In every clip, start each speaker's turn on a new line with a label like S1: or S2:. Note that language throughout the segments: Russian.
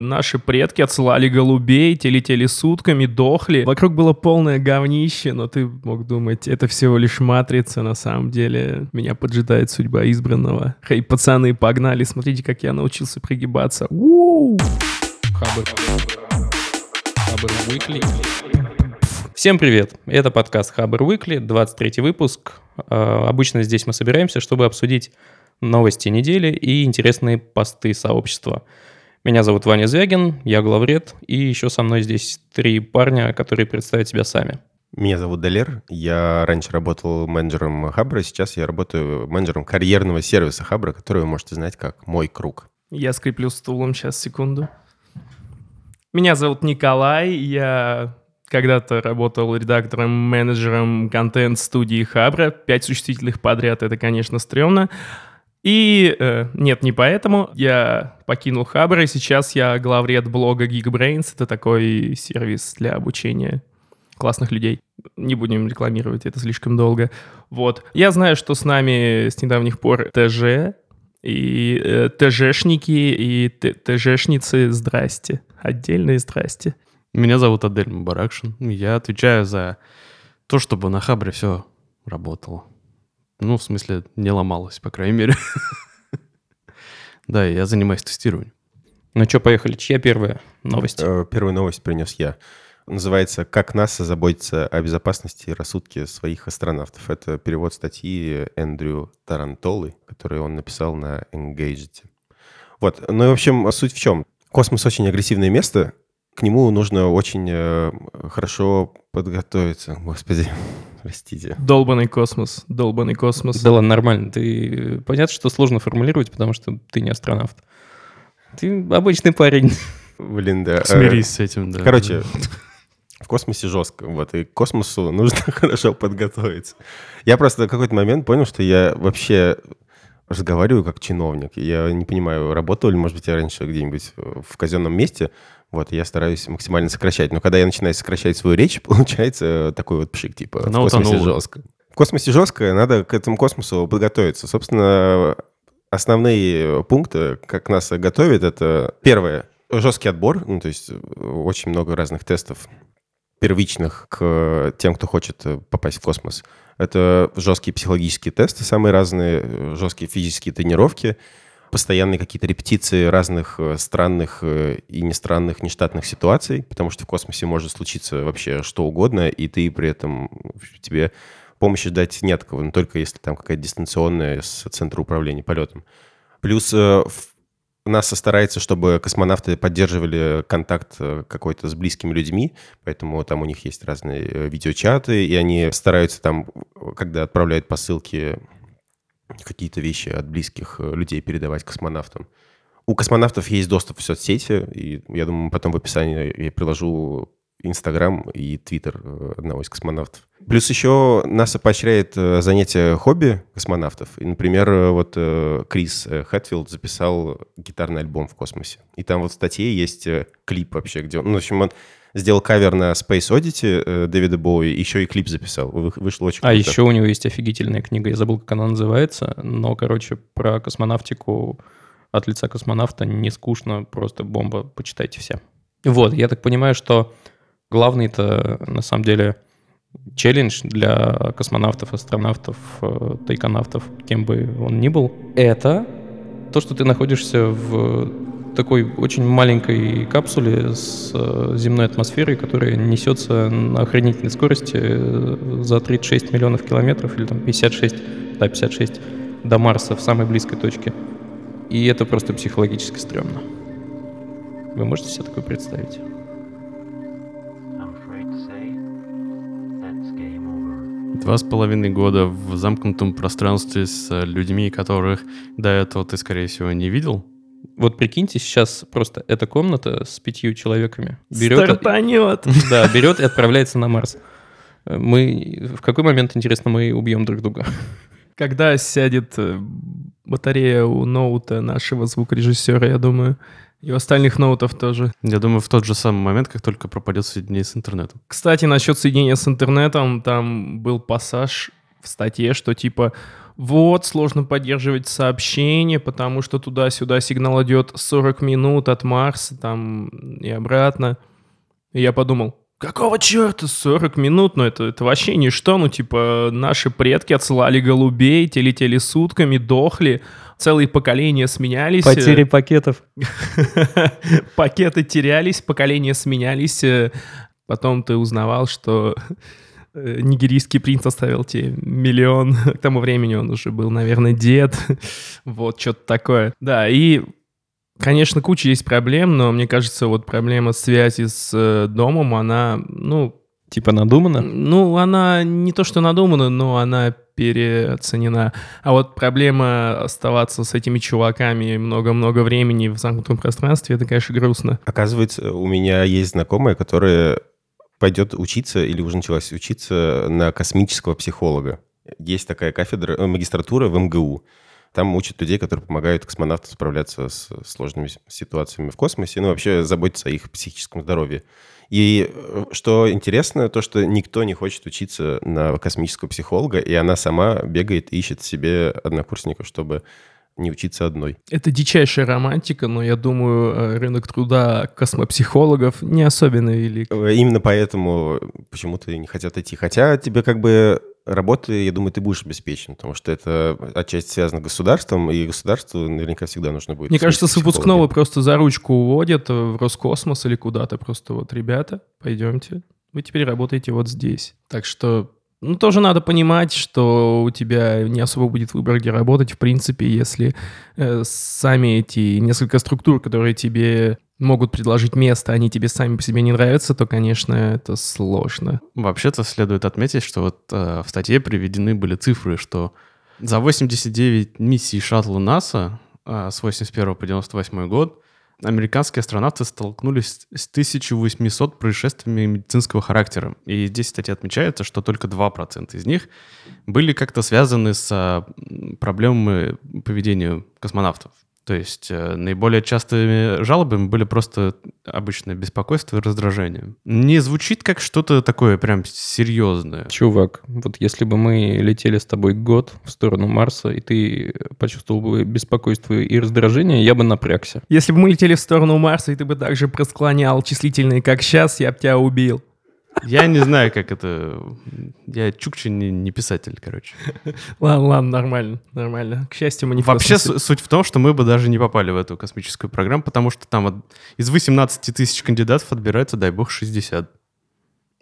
S1: Наши предки отсылали голубей, те летели сутками, дохли. Вокруг было полное говнище, но ты мог думать, это всего лишь матрица, на самом деле. Меня поджидает судьба избранного. Хей, пацаны, погнали, смотрите, как я научился пригибаться. У-у-у!
S2: Хабр. Хабр Weekly. Всем привет! Это подкаст Хабр Weekly, 23 выпуск. Э, Обычно здесь мы собираемся, чтобы обсудить новости недели и интересные посты сообщества. Меня зовут Ваня Звягин, я главред, и еще со мной здесь три парня, которые представят себя сами.
S3: Меня зовут Далер, я раньше работал менеджером Хабра, сейчас я работаю менеджером карьерного сервиса Хабра, который вы можете знать как «Мой круг».
S1: Я скреплю стулом, сейчас, секунду. Меня зовут Николай, я когда-то работал редактором-менеджером контент-студии Хабра. Пять существительных подряд — это, конечно, стрёмно. И э, нет, не поэтому. Я покинул Хабр, и сейчас я главред блога Geekbrains. Это такой сервис для обучения классных людей. Не будем рекламировать, это слишком долго. Вот. Я знаю, что с нами с недавних пор ТЖ, и э, ТЖшники, и ТЖшницы, здрасте. Отдельные здрасте.
S4: Меня зовут Адель Мубаракшин. Я отвечаю за то, чтобы на Хабре все работало. Ну, в смысле, не ломалось, по крайней мере. Да, я занимаюсь тестированием.
S2: Ну что, поехали. Чья первая новость?
S3: Э, Первую новость принес я. Называется «Как НАСА заботится о безопасности и рассудке своих астронавтов». Это перевод статьи Эндрю Тарантолы, которую он написал на Engaged. Вот. Ну и, в общем, суть в чем? Космос очень агрессивное место, к нему нужно очень э, хорошо подготовиться. Господи, простите.
S1: Долбанный космос, долбанный космос.
S2: Да ладно, нормально. Ты... Понятно, что сложно формулировать, потому что ты не астронавт. Ты обычный парень.
S3: Блин, да. Э,
S4: Смирись с этим, да.
S3: Короче, в космосе жестко, вот, и к космосу нужно хорошо подготовиться. Я просто в какой-то момент понял, что я вообще разговариваю как чиновник. Я не понимаю, работал ли, может быть, я раньше где-нибудь в казенном месте, вот, я стараюсь максимально сокращать. Но когда я начинаю сокращать свою речь, получается такой вот пшик, типа,
S4: Она
S3: в космосе
S4: утонула.
S3: жестко. В космосе жестко, надо к этому космосу подготовиться. Собственно, основные пункты, как нас готовит, это первое, жесткий отбор, ну, то есть э, очень много разных тестов первичных к тем, кто хочет э, попасть в космос. Это жесткие психологические тесты, самые разные, э, жесткие физические тренировки, постоянные какие-то репетиции разных э, странных э, и не странных, нештатных ситуаций, потому что в космосе может случиться вообще что угодно, и ты при этом тебе помощи ждать нет кого, но только если там какая-то дистанционная с центра управления полетом. Плюс э, НАСА старается, чтобы космонавты поддерживали контакт какой-то с близкими людьми, поэтому там у них есть разные видеочаты, и они стараются там, когда отправляют посылки, какие-то вещи от близких э, людей передавать космонавтам. У космонавтов есть доступ в соцсети, и я думаю, потом в описании я приложу Инстаграм и Твиттер э, одного из космонавтов. Плюс еще НАСА поощряет э, занятия хобби космонавтов. И, например, вот Крис Хэтфилд записал гитарный альбом в космосе. И там вот в статье есть клип вообще, где он... Ну, в общем, он сделал кавер на Space Oddity э, Дэвида Боуи, еще и клип записал. Вы- Вышло очень
S2: А
S3: круто.
S2: еще у него есть офигительная книга, я забыл, как она называется, но, короче, про космонавтику от лица космонавта не скучно, просто бомба, почитайте все. Вот, я так понимаю, что главный-то, на самом деле, челлендж для космонавтов, астронавтов, э, тайконавтов, кем бы он ни был, это то, что ты находишься в такой очень маленькой капсуле с э, земной атмосферой, которая несется на охренительной скорости э, за 36 миллионов километров или там 56, да, 56 до Марса в самой близкой точке. И это просто психологически стрёмно. Вы можете себе такое представить?
S4: Два с половиной года в замкнутом пространстве с людьми, которых до этого ты, скорее всего, не видел.
S2: Вот прикиньте, сейчас просто эта комната с пятью человеками берет,
S1: Стартанет.
S2: да, берет и отправляется на Марс. Э, Мы в какой момент, интересно, мы убьем друг друга?
S1: Когда сядет э, батарея у ноута нашего звукорежиссера, я думаю, и у остальных ноутов тоже.
S4: Я думаю, в тот же самый момент, как только пропадет соединение с интернетом.
S1: Кстати, насчет соединения с интернетом, там был пассаж в статье, что типа вот, сложно поддерживать сообщение, потому что туда-сюда сигнал идет 40 минут от Марса там и обратно. И я подумал, какого черта 40 минут? Ну это, это вообще ничто. Ну типа наши предки отсылали голубей, те летели сутками, дохли, целые поколения сменялись.
S2: Потери пакетов.
S1: Пакеты терялись, поколения сменялись. э, Потом ты узнавал, что э, нигерийский принц оставил тебе миллион. К тому времени он уже был, наверное, дед. Вот, что-то такое. Да, и, конечно, куча есть проблем, но мне кажется, вот проблема связи с э, домом, она, ну,
S2: Типа надумано?
S1: ну, она не то что надумана, но она переоценена. А вот проблема оставаться с этими чуваками много-много времени в замкнутом пространстве, это, конечно, грустно.
S3: Оказывается, у меня есть знакомая, которая пойдет учиться или уже началась учиться на космического психолога. Есть такая кафедра, э, магистратура в МГУ. Там учат людей, которые помогают космонавтам справляться с сложными ситуациями в космосе, ну, вообще заботиться о их психическом здоровье. И э, что интересно, то, что никто не хочет учиться на космического психолога, и она сама бегает ищет себе однокурсников, чтобы не учиться одной.
S1: Это дичайшая романтика, но я думаю, э, рынок труда космопсихологов не особенно велик.
S3: Э, Именно поэтому почему-то не хотят идти. Хотя тебе как бы работы, я думаю, ты будешь обеспечен, потому что это отчасти связано с государством, и государству наверняка всегда нужно будет.
S1: Мне кажется, с выпускного просто за ручку уводят в Роскосмос или куда-то. Просто вот, ребята, пойдемте, вы теперь работаете вот здесь. Так что, ну, тоже надо понимать, что у тебя не особо будет выбор, где работать, в принципе, если э, сами эти несколько структур, которые тебе могут предложить место, они тебе сами по себе не нравятся, то, конечно, это сложно.
S4: Вообще-то следует отметить, что вот э, в статье приведены были цифры, что за 89 миссий шаттла НАСА э, с 81 по 98 год американские астронавты столкнулись с 1800 происшествиями медицинского характера. И здесь, кстати, отмечается, что только 2% из них были как-то связаны с а, проблемами поведения космонавтов. То есть э, наиболее частыми жалобами были просто обычное беспокойство и раздражение. Не звучит как что-то такое прям серьезное.
S2: Чувак, вот если бы мы летели с тобой год в сторону Марса, и ты почувствовал бы беспокойство и раздражение, я бы напрягся.
S1: Если бы мы летели в сторону Марса, и ты бы также просклонял числительные, как сейчас, я бы тебя убил.
S4: Я не знаю, как это... Я чукча не, не писатель, короче.
S1: Ладно, ладно, нормально, нормально. К счастью, мы не
S4: Вообще су- суть в том, что мы бы даже не попали в эту космическую программу, потому что там от- из 18 тысяч кандидатов отбирается, дай бог, 60.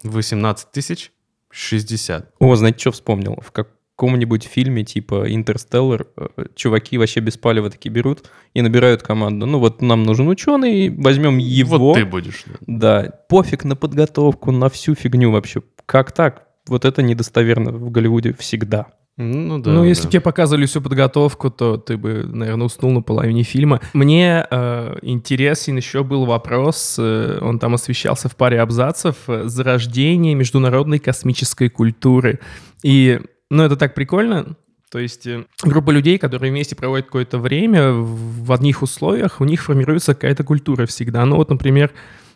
S4: 18 тысяч 60.
S2: О, знаете, что вспомнил? В каком-нибудь фильме типа «Интерстеллар» э, чуваки вообще без палева таки берут и набирают команду. Ну вот нам нужен ученый, возьмем его.
S4: Вот ты будешь. да.
S2: Да, пофиг на подготовку, на всю фигню вообще. Как так? Вот это недостоверно в Голливуде всегда.
S4: Ну да.
S1: ну, если
S4: да.
S1: бы тебе показывали всю подготовку, то ты бы, наверное, уснул на половине фильма. Мне э, интересен еще был вопрос, э, он там освещался в паре абзацев, э, зарождение международной космической культуры. И, ну, это так прикольно. То есть э, группа людей, которые вместе проводят какое-то время в одних условиях, у них формируется какая-то культура всегда. Ну вот, например,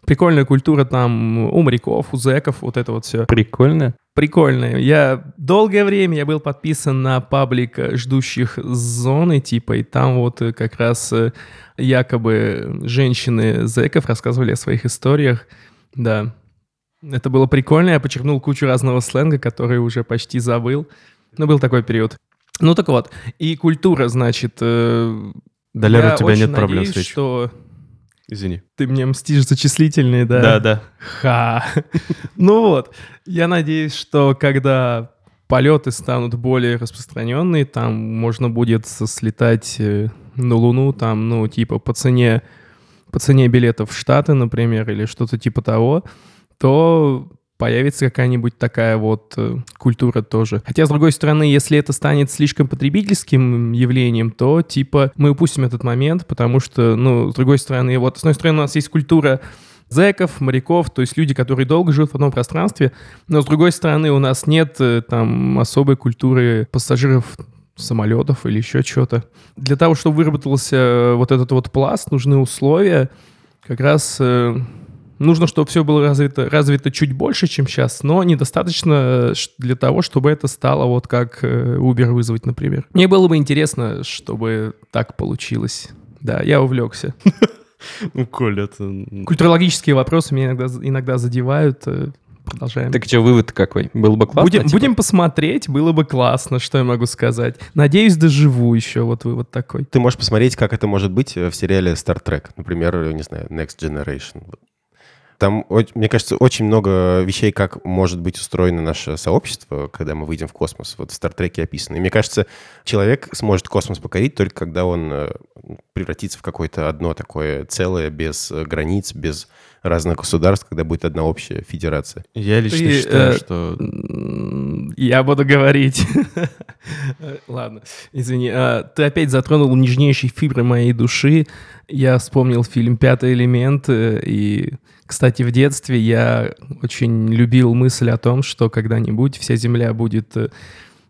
S1: прикольная культура там у моряков, у зэков, вот это вот все
S2: Прикольно.
S1: прикольная. Я долгое время я был подписан на паблик ждущих зоны, типа, и там вот э, как раз э, якобы женщины зэков рассказывали о своих историях. Да. Это было прикольно. Я почерпнул кучу разного сленга, который уже почти забыл. Но был такой период. Ну так вот. И культура, значит... э,
S4: Далер, у тебя нет проблем с
S1: надеюсь,
S4: речью.
S1: что
S4: Извини.
S1: ты мне мстишь за числительные, да?
S4: Да, да.
S1: Ха. Ну вот, я надеюсь, что когда полеты станут более распространенные, там можно будет с- слетать э, на Луну, там, ну, типа по цене, по цене билетов в Штаты, например, или что-то типа того, то появится какая-нибудь такая вот э, культура тоже. Хотя, с другой стороны, если это станет слишком потребительским явлением, то, типа, мы упустим этот момент, потому что, ну, с другой стороны, вот, с одной стороны, у нас есть культура зэков, моряков, то есть люди, которые долго живут в одном пространстве, но, с другой стороны, у нас нет э, там особой культуры пассажиров самолетов или еще чего-то. Для того, чтобы выработался э, вот этот вот пласт, нужны условия как раз нужно, чтобы все было развито, развито чуть больше, чем сейчас, но недостаточно э, для того, чтобы это стало вот как э, Uber вызвать, например. Мне было бы интересно, чтобы так получилось. Да, я увлекся.
S4: Ну, Коль, это...
S1: Культурологические вопросы меня иногда, иногда задевают. э, Продолжаем.
S2: Так что, вывод какой? Было бы классно?
S1: будем,
S2: типа?
S1: будем посмотреть, было бы классно, что я могу сказать. Надеюсь, доживу еще, вот вывод такой.
S3: Ты можешь посмотреть, как это может быть в сериале Star Trek, например, не знаю, Next Generation. Там, мне кажется, очень много вещей, как может быть устроено наше сообщество, когда мы выйдем в космос. Вот в Стартреке описано. И мне кажется, человек сможет космос покорить только когда он э, превратится в какое-то одно такое целое, без э, границ, без разных государств, когда будет одна общая федерация.
S4: Я лично
S1: Ты,
S4: считаю,
S1: э,
S4: что...
S1: Я буду говорить. Ладно, извини. А, Ты опять затронул нежнейшие фибры моей души. Я вспомнил фильм «Пятый элемент». э, И, кстати, в детстве я очень любил мысль о том, что когда-нибудь вся Земля будет э,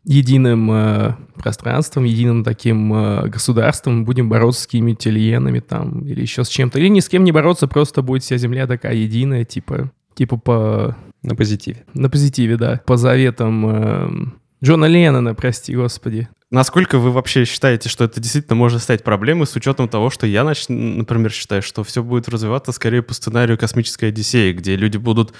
S1: единым э, пространством, единым таким э, государством, будем бороться с какими-то альенами там или еще с чем-то. Или ни с кем не бороться, просто будет вся Земля такая единая, типа, типа по
S2: На позитиве.
S1: на позитиве, да. По заветам эм, Джона Леннона, прости господи.
S4: Насколько вы вообще считаете, что это действительно может стать проблемой с учетом того, что я, например, считаю, что все будет развиваться скорее по сценарию «Космической Одиссеи», где люди будут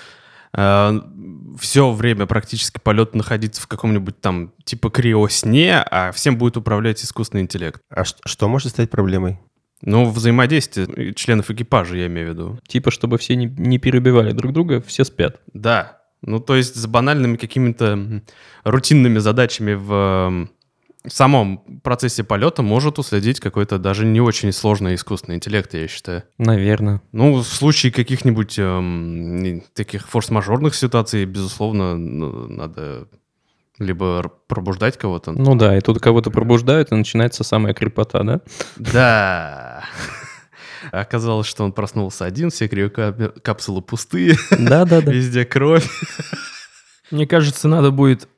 S4: все время практически полет находиться в каком-нибудь там типа криосне, а всем будет управлять искусственный интеллект.
S3: А что может стать проблемой?
S4: Ну, взаимодействие членов экипажа, я имею в виду.
S2: Типа, чтобы все не, не перебивали друг друга, все спят.
S4: Да. Ну, то есть с банальными какими-то рутинными задачами в м, самом процессе полета может уследить какой-то даже не очень сложный искусственный интеллект, я считаю.
S2: Наверное.
S4: Ну, в случае каких-нибудь эм, таких форс-мажорных ситуаций, безусловно, ну, надо либо пробуждать кого-то.
S2: Ну да, и тут кого-то пробуждают, и начинается самая крепота, да?
S4: Да. Оказалось, что он проснулся один, все криокапсулы пустые,
S2: Да-да-да.
S4: везде кровь.
S1: Мне кажется, надо будет...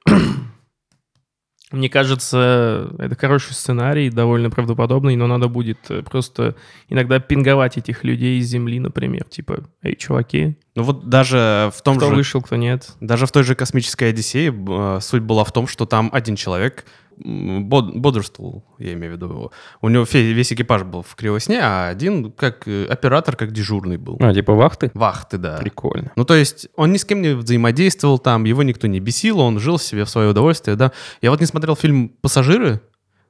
S1: Мне кажется, это хороший сценарий, довольно правдоподобный, но надо будет э, просто иногда пинговать этих людей из Земли, например. Типа, эй, чуваки,
S4: Ну вот даже в том
S1: кто
S4: же...
S1: вышел, кто нет.
S4: Даже в той же космической Одиссее э, суть была в том, что там один человек bod- бодрствовал, я имею в виду его. У него весь экипаж был в кривосне, а один как э, оператор, как дежурный был.
S2: А, типа вахты?
S4: Вахты, да.
S2: Прикольно.
S4: Ну, то есть он ни с кем не взаимодействовал там, его никто не бесил, он жил себе в свое удовольствие, да. Я вот не смотрел фильм «Пассажиры»,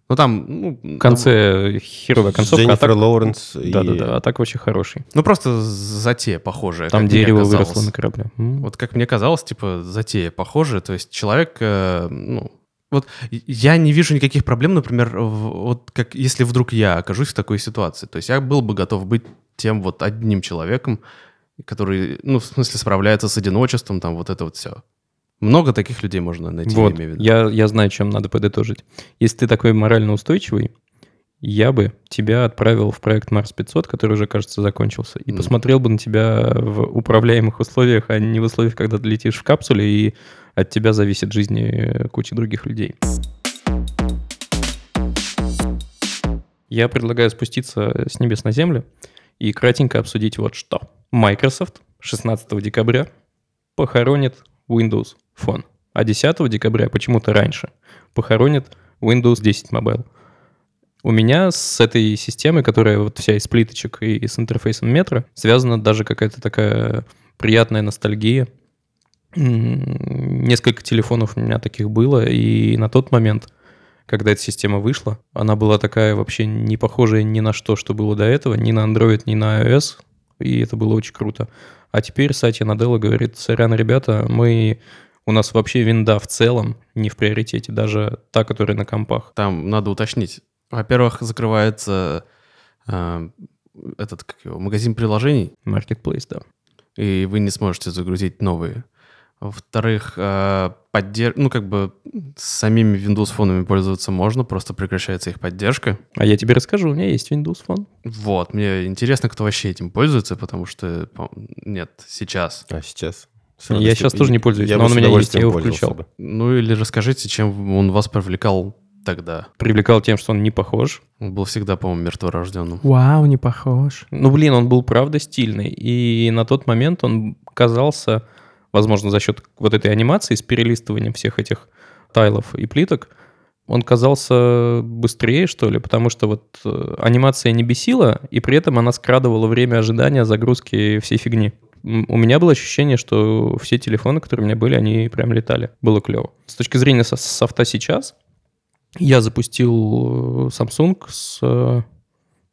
S4: но там, ну...
S2: В конце херовая концовка, а
S3: Дженнифер
S2: так...
S3: Лоуренс и...
S2: Да-да-да, а так вообще хороший.
S4: Ну, просто затея похожая.
S2: Там дерево выросло на корабле.
S4: Вот как мне казалось, типа, затея похожая. То есть человек, э, ну, вот я не вижу никаких проблем, например, вот как если вдруг я окажусь в такой ситуации. То есть я был бы готов быть тем вот одним человеком, который, ну, в смысле, справляется с одиночеством, там, вот это вот все. Много таких людей можно найти,
S2: Вот,
S4: я имею в виду.
S2: я, я знаю, чем надо подытожить. Если ты такой морально устойчивый, я бы тебя отправил в проект Марс 500, который уже, кажется, закончился, и
S4: Мгм.
S2: посмотрел бы на тебя в управляемых условиях, а не в условиях, когда ты летишь в капсуле, и от тебя зависит жизни э, кучи других людей. Я предлагаю спуститься с небес на землю и кратенько обсудить вот что. Microsoft 16 декабря похоронит Windows Phone, а 10 декабря, почему-то раньше, похоронит Windows 10 Mobile. У меня с этой системой, которая вот вся из плиточек и с интерфейсом метро, связана даже какая-то такая приятная ностальгия. Несколько телефонов у меня таких было, и на тот момент, когда эта система вышла, она была такая вообще не похожая ни на что, что было до этого, ни на Android, ни на iOS, и это было очень круто. А теперь Сатья Наделла говорит, сорян, ребята, мы... У нас вообще винда в целом не в приоритете, даже та, которая на компах.
S4: Там надо уточнить. Во-первых, закрывается э, этот как его, магазин приложений,
S2: Marketplace, да.
S4: и вы не сможете загрузить новые. Во-вторых, э, поддерж- ну, как бы с самими Windows фонами пользоваться можно, просто прекращается их поддержка.
S2: А я тебе расскажу, у меня есть Windows Phone.
S4: Вот, мне интересно, кто вообще этим пользуется, потому что нет, сейчас.
S3: А сейчас?
S2: Я сейчас тоже не пользуюсь,
S3: я
S2: но он у меня есть, я его включал.
S3: бы.
S4: Ну или расскажите, чем он вас привлекал тогда.
S2: Привлекал тем, что он не похож.
S4: Он был всегда, по-моему, мертворожденным.
S1: Вау, не похож.
S2: Ну, блин, он был правда стильный. И на тот момент он казался, возможно, за счет вот этой анимации с перелистыванием всех этих тайлов и плиток, он казался быстрее, что ли, потому что вот э, анимация не бесила, и при этом она скрадывала время ожидания загрузки всей фигни. У меня было ощущение, что все телефоны, которые у меня были, они прям летали. Было клево. С точки зрения со- софта сейчас, я запустил э, Samsung с, э,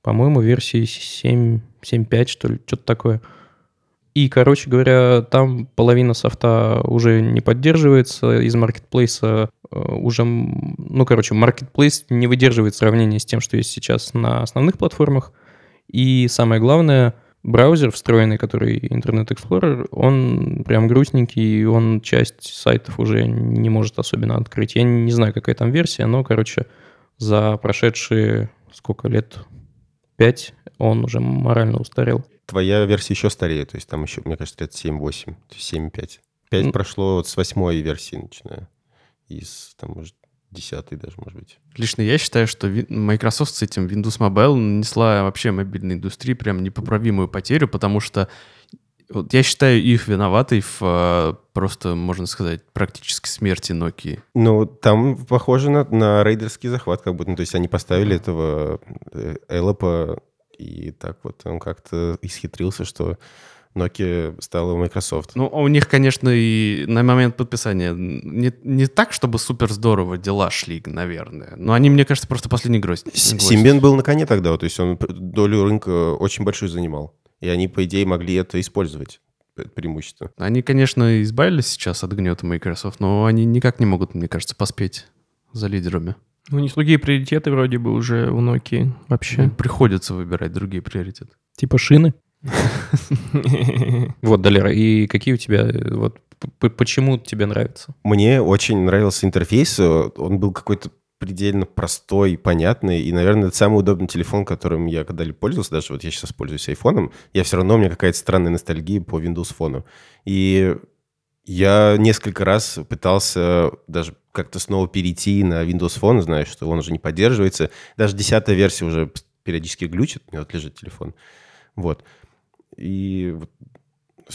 S2: по-моему, версии 7, 7.5, что ли, что-то такое. И, короче говоря, там половина софта уже не поддерживается, из маркетплейса э, уже, ну, короче, маркетплейс не выдерживает сравнения с тем, что есть сейчас на основных платформах. И самое главное, браузер встроенный, который Internet Explorer, он прям грустненький, и он часть сайтов уже не может особенно открыть. Я не знаю, какая там версия, но, короче, за прошедшие сколько лет? Пять он уже морально устарел.
S3: Твоя версия еще старее, то есть там еще, мне кажется, лет 7-8, то есть 7-5. 5
S2: М.
S3: прошло вот с восьмой версии, начиная. Из, там, может, десятой даже, может быть.
S4: Лично я считаю, что Microsoft с этим Windows Mobile нанесла вообще мобильной индустрии прям непоправимую потерю, потому что вот я считаю их виноватой в э, просто, можно сказать, практически смерти Nokia.
S3: Ну, там похоже на, на рейдерский захват, как будто. Ну, то есть они поставили этого Эллопа, и так вот он как-то исхитрился, что Nokia стала Microsoft.
S4: Ну, у них, конечно, и на момент подписания не, не так, чтобы супер здорово дела шли, наверное. Но они, мне кажется, просто последний гроздь.
S3: С-
S4: гвоздь.
S3: Симбиан был на коне тогда, то есть он долю рынка очень большую занимал. И они, по идее, могли это использовать, пре- преимущество.
S4: Они, конечно, избавились сейчас от гнета Microsoft, но они никак не могут, мне кажется, поспеть за лидерами.
S1: У них другие приоритеты вроде бы уже у Nokia вообще.
S4: Им приходится выбирать другие приоритеты.
S2: Типа шины. Вот, Далера, и какие у тебя, э, вот, почему тебе нравится?
S3: Мне очень нравился интерфейс, э, он был какой-то предельно простой, понятный, и, наверное, это самый удобный телефон, которым я когда-либо пользовался, даже вот я сейчас пользуюсь айфоном, я все равно, у меня какая-то странная ностальгия по Windows Phone. И я несколько раз пытался даже как-то снова перейти на Windows Phone, знаю, что он уже не поддерживается. Даже десятая версия уже периодически глючит, у меня вот лежит телефон. Вот. И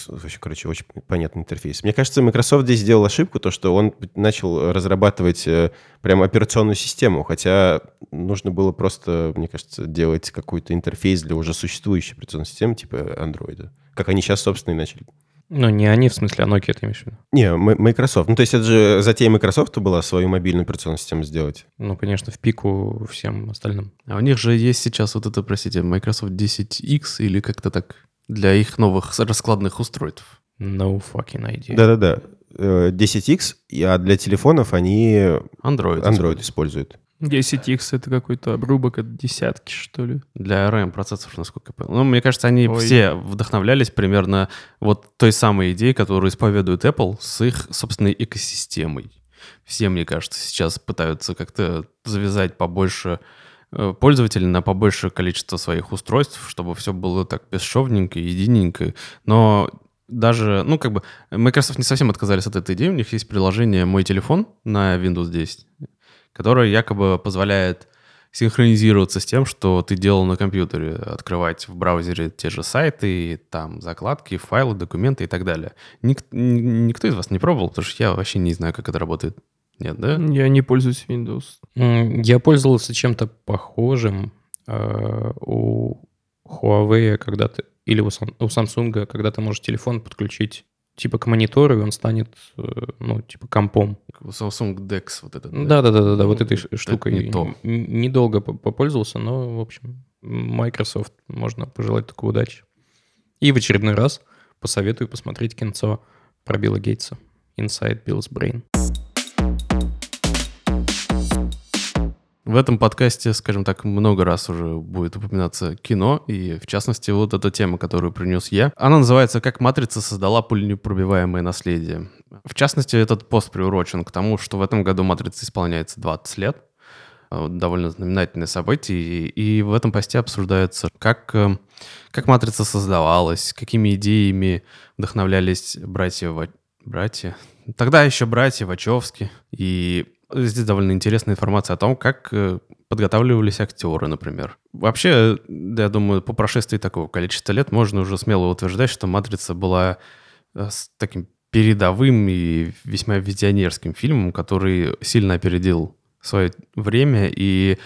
S3: вообще, короче, очень понятный интерфейс. Мне кажется, Microsoft здесь сделал ошибку, то, что он начал разрабатывать э, прям операционную систему, хотя нужно было просто, мне кажется, делать какой-то интерфейс для уже существующей операционной системы, типа Android. Как они сейчас, собственно, и начали.
S2: Ну, не они, в смысле, а Nokia ты имеешь в виду?
S3: Не, Microsoft. Ну, то есть это же затея Microsoft была свою мобильную операционную систему сделать.
S2: Ну, конечно, в пику всем остальным.
S4: А у них же есть сейчас вот это, простите, Microsoft 10X или как-то так для их новых раскладных устройств.
S2: No fucking idea.
S3: Да-да-да. Э, 10X, и- а для телефонов они
S4: Android.
S3: Android используют.
S1: 10X это какой-то обрубок от десятки, что ли.
S4: Для ARM процессоров, насколько я понял. Ну, мне кажется, они
S1: Ой.
S4: все вдохновлялись примерно вот той самой идеей, которую исповедует Apple с их собственной экосистемой. Все, мне кажется, сейчас пытаются как-то завязать побольше э, пользователей на побольшее количество своих устройств, чтобы все было так бесшовненько, единенько. Но даже, ну, как бы, Microsoft не совсем отказались от этой идеи. У них есть приложение «Мой телефон» на Windows 10, которое якобы позволяет синхронизироваться с тем, что ты делал на компьютере, открывать в браузере те же сайты, там закладки, файлы, документы и так далее. Ник- никто из вас не пробовал, потому что я вообще не знаю, как это работает. Нет, да?
S1: Я не пользуюсь Windows.
S2: Я пользовался чем-то похожим э, у Huawei, когда ты, или у, у Samsung, когда ты можешь телефон подключить типа к монитору, и он станет, э, ну, типа компом.
S4: Samsung DeX вот этот.
S2: Да-да-да, вот
S4: Ну,
S2: этой штукой.
S4: не
S2: Недолго по- попользовался, но, в общем, Microsoft можно пожелать только удачи. И в очередной раз посоветую посмотреть кинцо про Билла Гейтса. Inside Bill's Brain.
S4: В этом подкасте, скажем так, много раз уже будет упоминаться кино, и в частности вот эта тема, которую принес я. Она называется «Как матрица создала пуленепробиваемое наследие». В частности, этот пост приурочен к тому, что в этом году матрице исполняется 20 лет. Э, Довольно знаменательное событие, и, и в этом посте обсуждается, как, э, как матрица создавалась, какими идеями вдохновлялись братья... Ва- Братья? Тогда еще братья Вачовски. И здесь довольно интересная информация о том, как э, подготавливались актеры, например. Вообще, я думаю, по прошествии такого количества лет можно уже смело утверждать, что «Матрица» была э, с таким передовым и весьма визионерским фильмом, который сильно опередил свое время и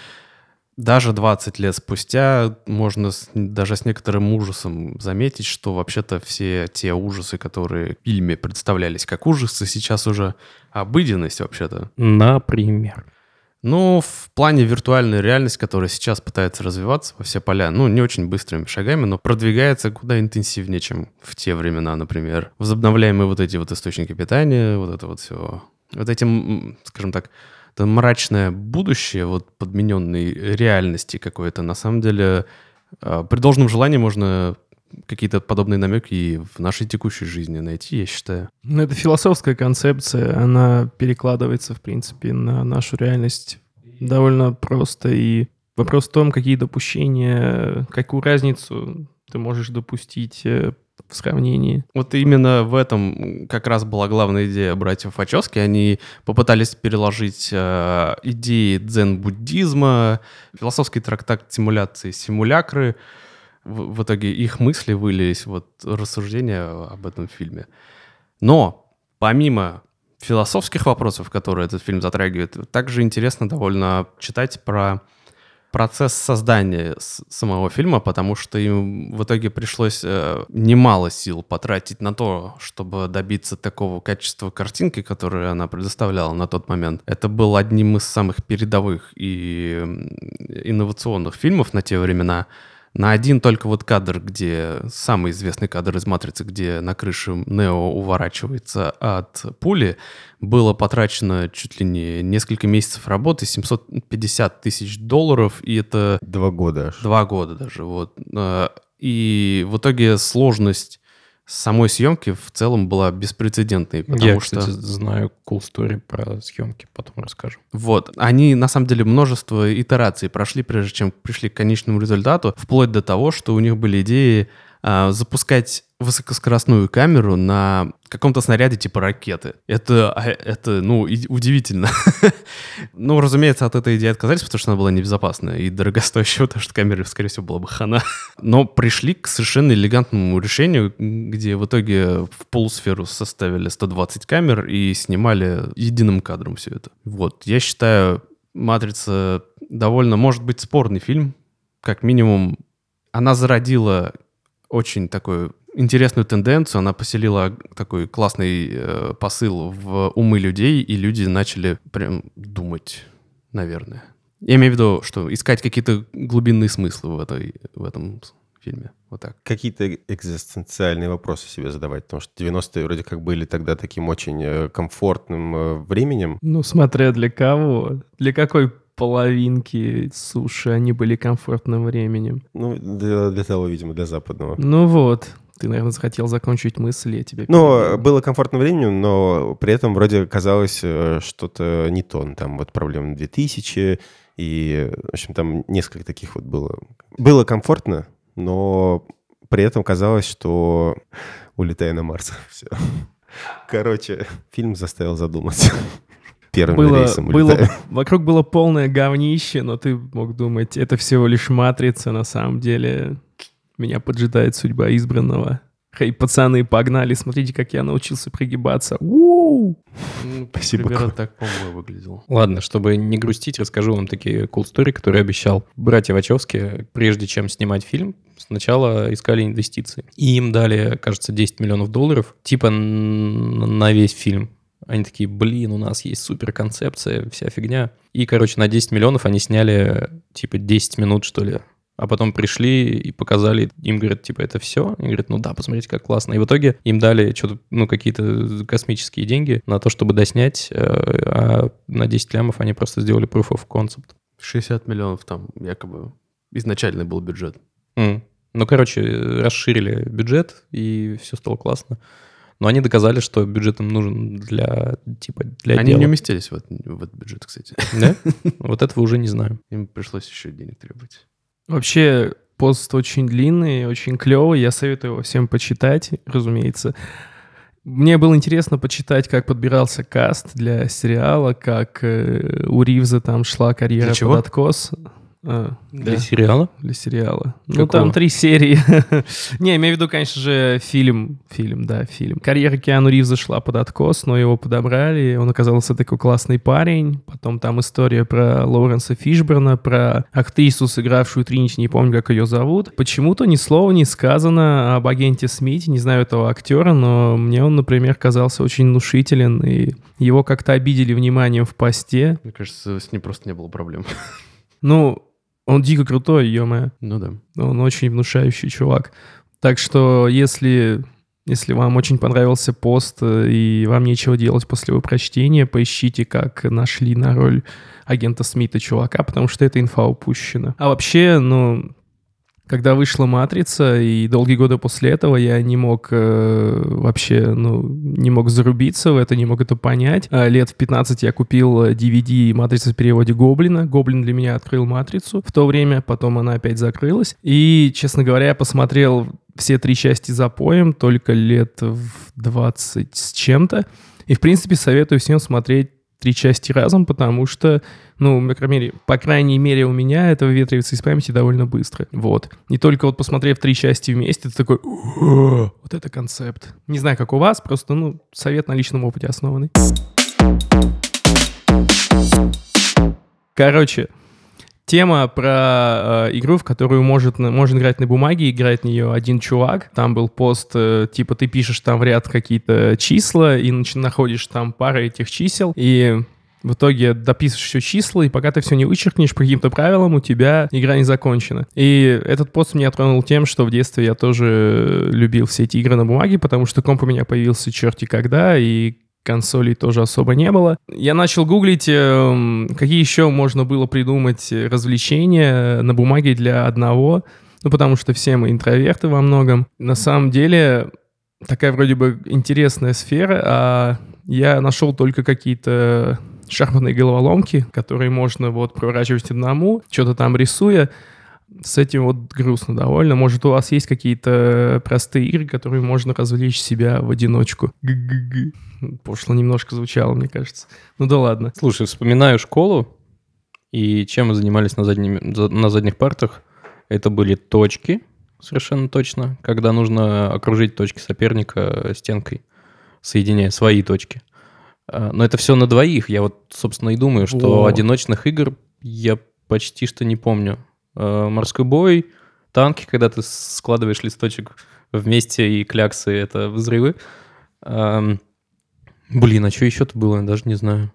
S4: даже 20 лет спустя можно с- даже с некоторым ужасом заметить, что вообще-то все те ужасы, которые в фильме представлялись как ужасы, сейчас уже обыденность вообще-то.
S2: Например.
S4: Ну, в плане виртуальной реальности, которая сейчас пытается развиваться во все поля, ну, не очень быстрыми шагами, но продвигается куда интенсивнее, чем в те времена, например. Возобновляемые вот эти вот источники питания, вот это вот все. Вот этим, скажем так, это мрачное будущее, вот подмененной реальности какой-то, на самом деле, а, при должном желании можно какие-то подобные намеки и в нашей текущей жизни найти, я считаю.
S1: Ну, это философская концепция, она перекладывается, в принципе, на нашу реальность довольно просто. И вопрос в том, какие допущения, какую разницу ты можешь допустить э, в сравнении.
S4: Вот именно в этом как раз была главная идея братьев Вачовски. Они попытались переложить э, идеи дзен-буддизма, философский трактат симуляции, симулякры. В, итоге их мысли вылились, вот рассуждения об этом фильме. Но помимо философских вопросов, которые этот фильм затрагивает, также интересно довольно читать про процесс создания самого фильма, потому что им в итоге пришлось э, немало сил потратить на то, чтобы добиться такого качества картинки, которую она предоставляла на тот момент. Это был одним из самых передовых и инновационных фильмов на те времена. На один только вот кадр, где самый известный кадр из «Матрицы», где на крыше Нео уворачивается от пули, было потрачено чуть ли не несколько месяцев работы, 750 тысяч долларов, и это
S3: Два года аж.
S4: два года даже. Вот. Э, И в итоге сложность самой съемки в целом была беспрецедентной, потому
S2: Я,
S4: что...
S2: кстати, знаю cool story про съемки, потом расскажу.
S4: Вот. Они, на самом деле, множество итераций прошли, прежде чем пришли к конечному результату, вплоть до того, что у них были идеи а, запускать высокоскоростную камеру на каком-то снаряде типа ракеты. Это, а, это ну, удивительно. ну, разумеется, от этой идеи отказались, потому что она была небезопасная и дорогостоящая, потому что камере, скорее всего, была бы хана. Но пришли к совершенно элегантному решению, где в итоге в полусферу составили 120 камер и снимали единым кадром все это. Вот, я считаю, «Матрица» довольно, может быть, спорный фильм. Как минимум, она зародила очень такую интересную тенденцию, она поселила такой классный э, посыл в умы людей, и люди начали прям думать, наверное. Я имею в виду, что искать какие-то глубинные смыслы в, этой, в этом фильме. Вот так.
S3: Какие-то экзистенциальные вопросы себе задавать, потому что 90-е вроде как были тогда таким очень э, комфортным э, временем.
S1: Ну, смотря для кого. Для какой половинки суши они были комфортным временем.
S3: Ну, для, для того, видимо, для западного.
S1: Ну вот, ты, наверное, захотел закончить мысль, я тебе
S3: Ну, было комфортным временем, но при этом вроде казалось э, что-то не то. Ну, Там вот проблема 2000, и, в общем, там несколько таких вот было. Было комфортно, но при этом казалось, что улетая на Марс. Все. Короче, фильм заставил задуматься. Первым
S1: было,
S3: рейсом
S1: было,
S3: улетая.
S1: вокруг было полное говнище, но ты мог думать, это всего лишь матрица, на самом деле меня поджидает судьба избранного. Хей, пацаны, погнали, смотрите, как я научился пригибаться. У!
S4: Ну,
S3: Спасибо,
S4: Примерно так, по-моему, выглядело.
S2: Ладно, чтобы не грустить, расскажу вам такие cool story, которые обещал. Братья Вачовски, прежде чем снимать фильм, сначала искали инвестиции. И им дали, кажется, 10 миллионов долларов, типа на весь фильм. Они такие, блин, у нас есть супер концепция, вся фигня. И, короче, на 10 миллионов они сняли, типа, 10 минут, что ли. А потом пришли и показали, им говорят, типа, это все? Они говорят, ну да, посмотрите, как классно. И в итоге им дали что-то, ну, какие-то космические деньги на то, чтобы доснять, э, а на 10 лямов они просто сделали proof of concept.
S4: 60 миллионов там якобы изначальный был бюджет.
S2: М. Ну, короче, расширили бюджет, и все стало классно. Но они доказали, что бюджет им нужен для, типа, для
S4: Они
S2: дела.
S4: не уместились в этот, в этот бюджет, кстати.
S2: Да? Вот этого уже не знаю.
S4: Им пришлось еще денег требовать.
S1: Вообще, пост очень длинный, очень клевый, я советую его всем почитать, разумеется. Мне было интересно почитать, как подбирался каст для сериала, как э, у Ривза там шла карьера под откос. А,
S2: Для
S1: да,
S2: сериала?
S1: для сериала. Ну,
S2: Какого?
S1: там три серии. Не, имею в виду, конечно же, фильм. Фильм, да, фильм. Карьера Киану Ривза шла под откос, но его подобрали. Он оказался такой классный парень. Потом там история про Лоуренса Фишберна, про актрису, сыгравшую Тринити, не помню, как ее зовут. Почему-то ни слова не сказано об агенте Смите. Не знаю этого актера, но мне он, например, казался очень внушителен. И его как-то обидели вниманием в посте.
S4: Мне кажется, с ним просто не было проблем.
S1: Ну, он дико крутой, ё
S4: Ну да.
S1: Он очень внушающий чувак. Так что, если, если вам очень понравился пост э, и вам нечего делать после его прочтения, поищите, как нашли на роль агента Смита чувака, потому что эта инфа упущена. А вообще, ну, когда вышла «Матрица», и долгие годы после этого я не мог э, вообще, ну, не мог зарубиться в это, не мог это понять. А лет в 15 я купил э, DVD «Матрица» в переводе «Гоблина». «Гоблин» для меня открыл «Матрицу» в то время, потом она опять закрылась. И, честно говоря, я посмотрел все три части за поем только лет в 20 с чем-то. И, в принципе, советую всем смотреть три части разом, потому что, ну, по крайней мере, по крайней мере, у меня это выветривается из памяти довольно быстро. Вот. Не только вот посмотрев три части вместе, ты такой, «О, вот это концепт. Не знаю, как у вас, просто, ну, совет на личном опыте основанный. Короче, тема про э, игру, в которую может, можно играть на бумаге, играет в нее один чувак. Там был пост, э, типа ты пишешь там в ряд какие-то числа и начи- находишь там пары этих чисел, и в итоге дописываешь все числа, и пока ты все не вычеркнешь по каким-то правилам, у тебя игра не закончена. И этот пост меня тронул тем, что в детстве я тоже любил все эти игры на бумаге, потому что комп у меня появился черти когда, и консолей тоже особо не было. Я начал гуглить, эм, какие еще можно было придумать э, развлечения на бумаге для одного, ну, потому что все мы интроверты во многом. На самом деле, такая вроде бы интересная сфера, а я нашел только какие-то шахматные головоломки, которые можно вот проворачивать одному, что-то там рисуя. С этим вот грустно довольно. Может, у вас есть какие-то простые игры, которые можно развлечь себя в одиночку? Г-г-г. Пошло немножко звучало, мне кажется. Ну да ладно.
S2: Слушай, вспоминаю школу, и чем мы занимались на, задними- за- на задних партах. Это были точки, совершенно точно, когда нужно окружить точки соперника стенкой, соединяя свои точки. А, Но это все на двоих. Я вот, собственно, и думаю, что
S1: О.
S2: одиночных игр я почти что не помню. А, Морской бой, танки, когда ты складываешь листочек вместе и кляксы — это взрывы. Ам, Блин, а что еще-то было, я даже не знаю.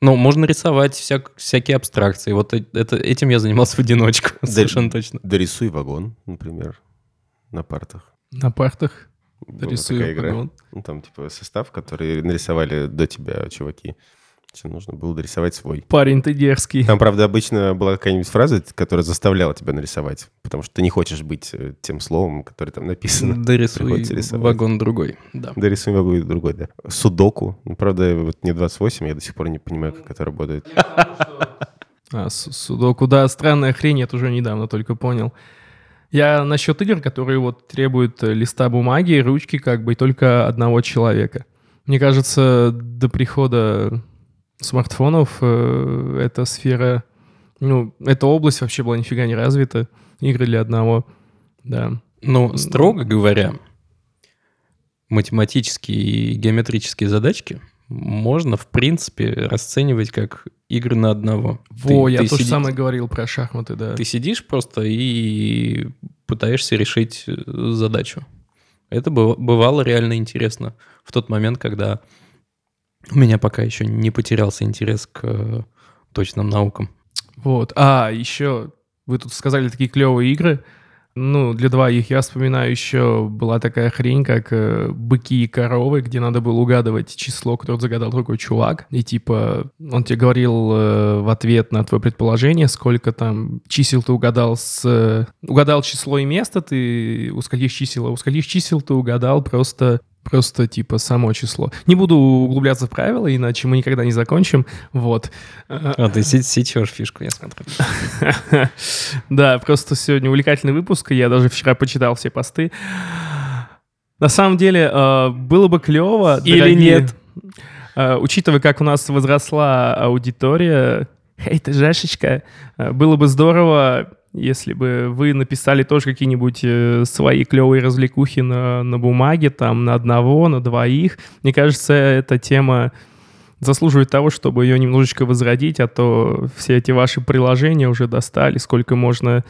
S2: Ну, можно рисовать всяк- всякие абстракции. Вот э- это, этим я занимался в одиночку, совершенно точно.
S3: Дорисуй вагон, например, на партах.
S1: На партах
S3: Была
S1: рисую
S3: такая игра.
S1: вагон.
S3: Ну, там, типа, состав, который нарисовали до тебя чуваки. Тебе нужно было дорисовать свой.
S1: Парень ты дерзкий.
S3: Там, правда, обычно была какая-нибудь фраза, которая заставляла тебя нарисовать, потому что ты не хочешь быть э, тем словом, которое там написано.
S2: Дорисуй вагон другой. Да.
S3: Дорисуй могу другой, да. Судоку. Ну, правда, вот не 28, я до сих пор не понимаю, как это работает.
S1: А, су- судоку, да, странная хрень, я тоже недавно только понял. Я насчет игр, которые вот требуют э, листа бумаги, ручки как бы и только одного человека. Мне кажется, до прихода смартфонов э, эта сфера, ну, эта область вообще была нифига не развита. Игры для одного, да.
S2: Ну, строго говоря, математические и геометрические задачки можно, в принципе, расценивать как игры на одного.
S1: Во,
S2: Ты-
S1: я
S2: ты
S1: то же
S2: сиди-
S1: самое говорил про шахматы, да.
S2: Ты сидишь просто и пытаешься решить э, задачу. Это быв- бывало реально интересно в тот момент, когда у меня пока еще не потерялся интерес к э, точным наукам.
S1: Вот. А, еще вы тут сказали такие клевые игры. Ну, для двоих я вспоминаю еще была такая хрень, как э, быки и коровы, где надо было угадывать число, которое загадал другой чувак. И типа он тебе говорил э, в ответ на твое предположение, сколько там чисел ты угадал с... э, угадал число и место, ты у скольких чисел, а у скольких чисел ты угадал просто Просто типа само число. Не буду углубляться в правила, иначе мы никогда не закончим. Вот.
S2: А ты се- сечешь фишку, я смотрю.
S1: Да, просто сегодня увлекательный выпуск, я даже вчера почитал все посты. На самом деле, э, было бы клево...
S2: Или нет?
S1: э, Учитывая, как у нас возросла аудитория, эй, ты Жешечка, э, было бы здорово, если бы вы написали тоже какие-нибудь э, свои клевые развлекухи на, на бумаге, там, на одного, на двоих. Мне кажется, эта тема заслуживает того, чтобы ее немножечко возродить, а то все эти ваши приложения уже достали, сколько можно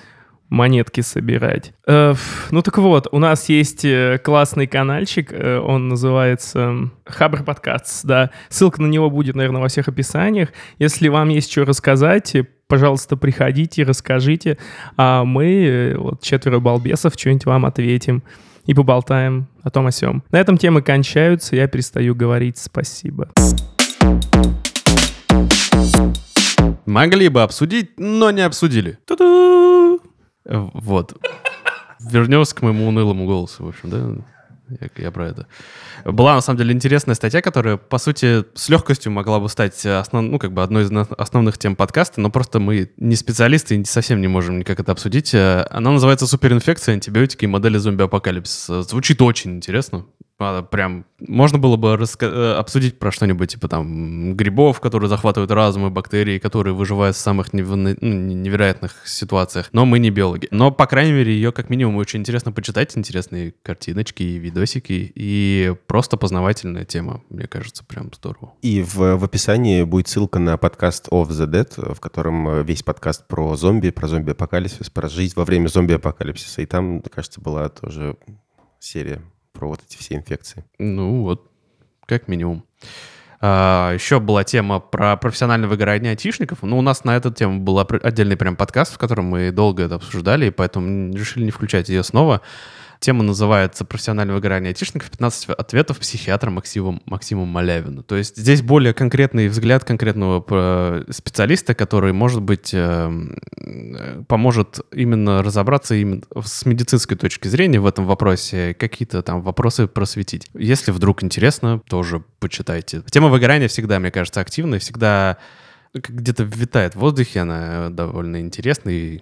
S1: монетки собирать. Э, ну так вот, у нас есть э, классный каналчик, э, он называется Хабр Подкаст, да. Ссылка на него будет, наверное, во всех описаниях. Если вам есть что рассказать, пожалуйста, приходите, расскажите, а мы, э, вот четверо балбесов, что-нибудь вам ответим и поболтаем о том о сём. На этом темы кончаются, я перестаю говорить спасибо.
S4: Могли бы обсудить, но не обсудили.
S1: Ту-ду!
S4: Вот. Вернемся к моему унылому голосу, в общем, да? Я, я про это. Была, на самом деле, интересная статья, которая, по сути, с легкостью могла бы стать основ... ну, как бы одной из основных тем подкаста, но просто мы не специалисты и совсем не можем никак это обсудить. Э, Она называется «Суперинфекция, антибиотики и модели зомби-апокалипсиса». Звучит очень интересно. А, Прям можно было бы раска- э, обсудить про что-нибудь, типа там грибов, которые захватывают разум, и бактерий, которые выживают в самых нев- ну, невероятных ситуациях. Но мы не биологи. Но, по крайней мере, ее как минимум очень интересно почитать. Интересные картиночки и видосики. И просто познавательная тема, мне кажется, прям здорово.
S3: И в, в описании будет ссылка на подкаст Of the Dead, в котором э, весь подкаст про зомби, про зомби-апокалипсис, про жизнь во время зомби-апокалипсиса. И там, кажется, была тоже серия про вот эти все инфекции.
S4: Ну вот, как минимум. А, еще была тема про профессиональное выгорание айтишников. Ну, у нас на эту тему был отдельный прям подкаст, в котором мы долго это обсуждали, и поэтому решили не включать ее снова. Тема называется «Профессиональное выгорание айтишников. 15 ответов психиатра Максима, Максима Малявина». То есть здесь более конкретный взгляд конкретного э, специалиста, который, может быть, э, поможет именно разобраться именно с медицинской точки зрения в этом вопросе, какие-то там вопросы просветить. Если вдруг интересно, тоже почитайте. Тема выгорания всегда, мне кажется, активная, всегда где-то витает в воздухе, она довольно интересная и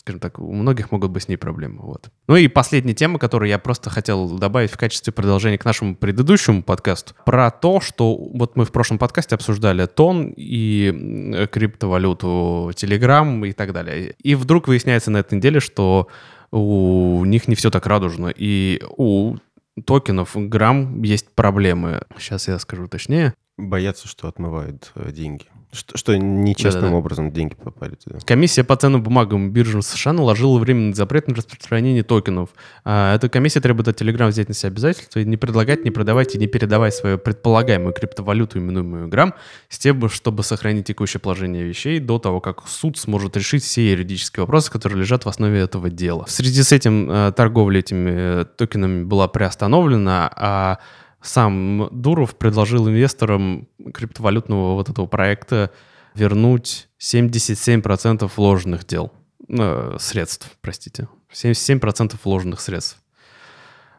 S4: скажем так, у многих могут быть с ней проблемы. Вот. Ну и последняя тема, которую я просто хотел добавить в качестве продолжения к нашему предыдущему подкасту, про то, что вот мы в прошлом подкасте обсуждали тон и м, криптовалюту, Telegram и так далее. И вдруг выясняется на этой неделе, что у них не все так радужно, и у токенов грамм есть проблемы. Сейчас я скажу точнее.
S3: Боятся, что отмывают э, деньги. Что, что нечестным
S4: Да-да-да.
S3: образом деньги попали туда.
S4: Комиссия по ценным бумагам биржам США наложила временный запрет на распространение токенов. А, Эта комиссия требует от Telegram взять на себя обязательства и не предлагать, не продавать и не передавать свою предполагаемую криптовалюту, именуемую грамм, с тем, чтобы сохранить текущее положение вещей до того, как суд сможет решить все юридические вопросы, которые лежат в основе этого дела. В связи с этим э, торговля этими э, токенами была приостановлена, а сам Дуров предложил инвесторам криптовалютного вот этого проекта вернуть 77% вложенных дел. э, средств, простите. 77% вложенных средств.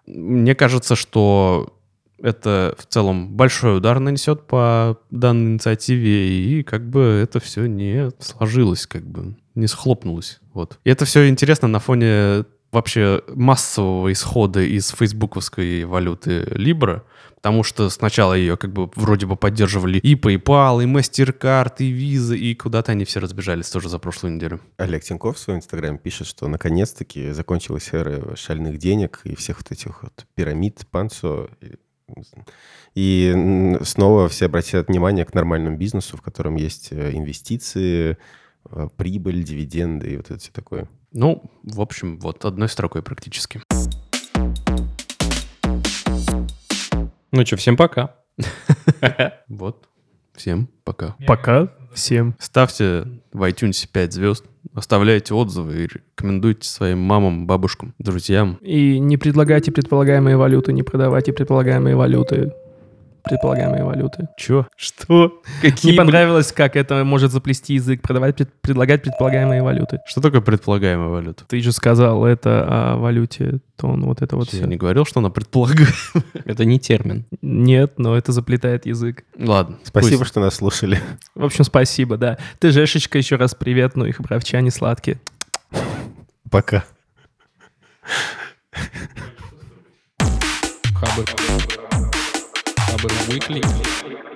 S4: Мне кажется, что это в целом большой удар нанесет по данной инициативе, и как бы это все не сложилось, как бы не схлопнулось. Вот. И это все интересно на фоне вообще массового исхода из фейсбуковской валюты Libra, потому что сначала ее как бы вроде бы поддерживали и PayPal, и MasterCard, и Visa, и куда-то они все разбежались тоже за прошлую неделю.
S3: Олег Тиньков в своем инстаграме пишет, что наконец-таки закончилась эра шальных денег и всех вот этих вот пирамид, панцо. И, снова все обратят внимание к нормальному бизнесу, в котором есть э, инвестиции, э, прибыль, дивиденды и вот это все такое.
S4: Ну, в общем, вот одной строкой практически.
S2: Ну что, всем пока.
S4: Вот. Всем пока.
S1: Пока всем.
S4: Ставьте в iTunes 5 звезд, оставляйте отзывы и рекомендуйте своим мамам, бабушкам, друзьям.
S1: И не предлагайте предполагаемые валюты, не продавайте предполагаемые валюты. Предполагаемые валюты.
S4: Чё?
S1: Что?
S2: Какие
S1: Не понравилось, как это может заплести язык, продавать, пред- предлагать предполагаемые валюты.
S4: Что такое предполагаемая валюта?
S1: Ты же сказал это о валюте, тон, вот это вот
S4: Я
S1: все.
S4: не говорил, что она предполагает.
S2: Это не термин.
S1: Нет, но это заплетает язык.
S4: Ладно.
S3: Спасибо,
S4: пусть.
S3: что нас слушали.
S1: В общем, спасибо, да. Ты, Жешечка, еще раз привет, ну и хабаровчане сладкие.
S3: Пока.
S2: Хабр. Хабр Weekly.